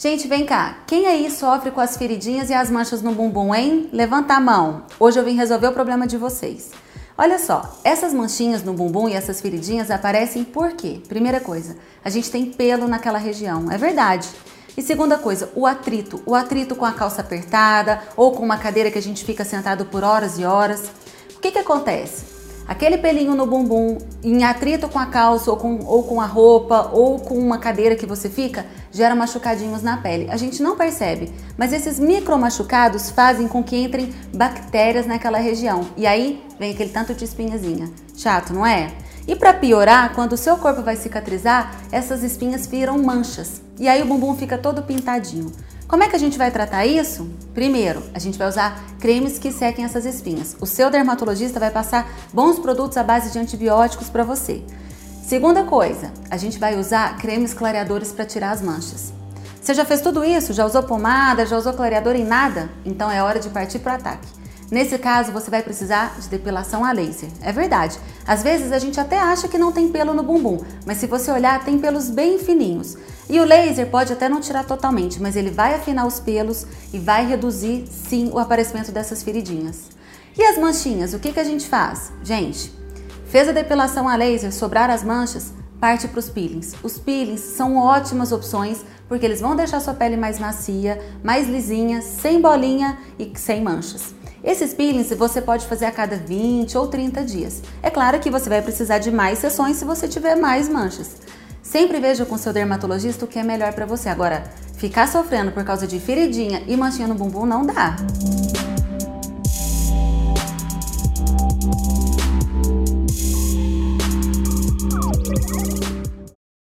Gente, vem cá. Quem aí sofre com as feridinhas e as manchas no bumbum, hein? Levanta a mão. Hoje eu vim resolver o problema de vocês. Olha só, essas manchinhas no bumbum e essas feridinhas aparecem por quê? Primeira coisa, a gente tem pelo naquela região. É verdade. E segunda coisa, o atrito. O atrito com a calça apertada ou com uma cadeira que a gente fica sentado por horas e horas. O que que acontece? Aquele pelinho no bumbum, em atrito com a calça ou com, ou com a roupa ou com uma cadeira que você fica, gera machucadinhos na pele. A gente não percebe, mas esses micro machucados fazem com que entrem bactérias naquela região. E aí vem aquele tanto de espinhazinha. Chato, não é? E para piorar, quando o seu corpo vai cicatrizar, essas espinhas viram manchas. E aí o bumbum fica todo pintadinho. Como é que a gente vai tratar isso? Primeiro, a gente vai usar cremes que sequem essas espinhas. O seu dermatologista vai passar bons produtos à base de antibióticos para você. Segunda coisa, a gente vai usar cremes clareadores para tirar as manchas. Você já fez tudo isso? Já usou pomada? Já usou clareador em nada? Então é hora de partir para o ataque. Nesse caso, você vai precisar de depilação a laser. É verdade. Às vezes a gente até acha que não tem pelo no bumbum, mas se você olhar, tem pelos bem fininhos. E o laser pode até não tirar totalmente, mas ele vai afinar os pelos e vai reduzir, sim, o aparecimento dessas feridinhas. E as manchinhas, o que, que a gente faz? Gente, fez a depilação a laser, sobrar as manchas, parte para os peelings. Os peelings são ótimas opções porque eles vão deixar sua pele mais macia, mais lisinha, sem bolinha e sem manchas. Esses peelings você pode fazer a cada 20 ou 30 dias. É claro que você vai precisar de mais sessões se você tiver mais manchas. Sempre veja com seu dermatologista o que é melhor para você. Agora, ficar sofrendo por causa de feridinha e manchinha no bumbum não dá.